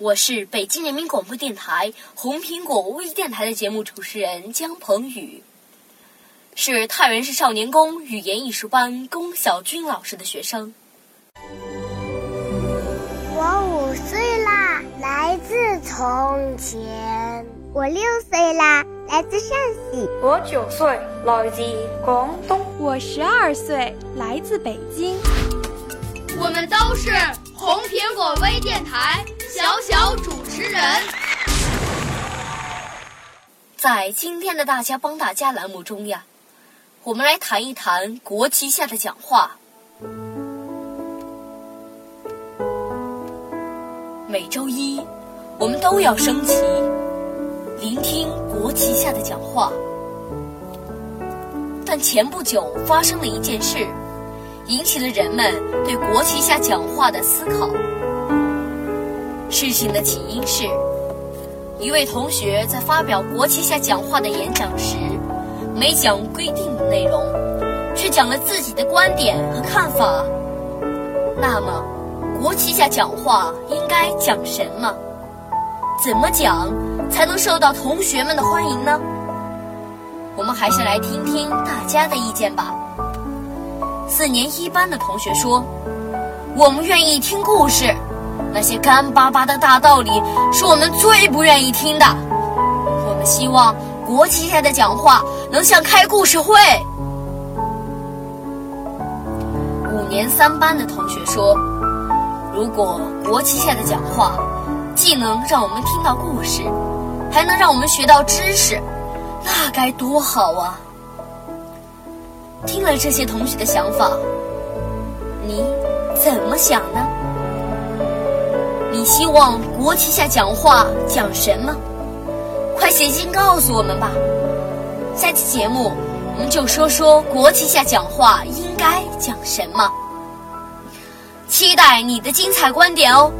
我是北京人民广播电台红苹果微电台的节目主持人江鹏宇，是太原市少年宫语言艺术班龚小军老师的学生。我五岁啦，来自从前；我六岁啦，来自陕西；我九岁，来自广东；我十二岁，来自北京。我们都是红苹果微电台小小主持人。在今天的“大家帮大家”栏目中呀，我们来谈一谈国旗下的讲话。每周一，我们都要升旗，聆听国旗下的讲话。但前不久发生了一件事。引起了人们对国旗下讲话的思考。事情的起因是，一位同学在发表国旗下讲话的演讲时，没讲规定的内容，却讲了自己的观点和看法。那么，国旗下讲话应该讲什么？怎么讲才能受到同学们的欢迎呢？我们还是来听听大家的意见吧。四年一班的同学说：“我们愿意听故事，那些干巴巴的大道理是我们最不愿意听的。我们希望国旗下的讲话能像开故事会。”五年三班的同学说：“如果国旗下的讲话既能让我们听到故事，还能让我们学到知识，那该多好啊！”听了这些同学的想法，你怎么想呢？你希望国旗下讲话讲什么？快写信告诉我们吧！下期节目我们就说说国旗下讲话应该讲什么，期待你的精彩观点哦！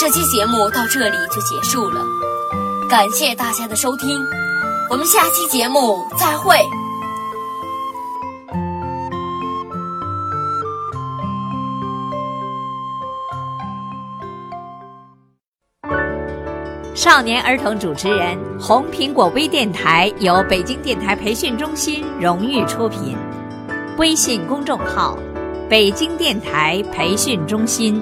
这期节目到这里就结束了，感谢大家的收听，我们下期节目再会。少年儿童主持人，红苹果微电台由北京电台培训中心荣誉出品，微信公众号：北京电台培训中心。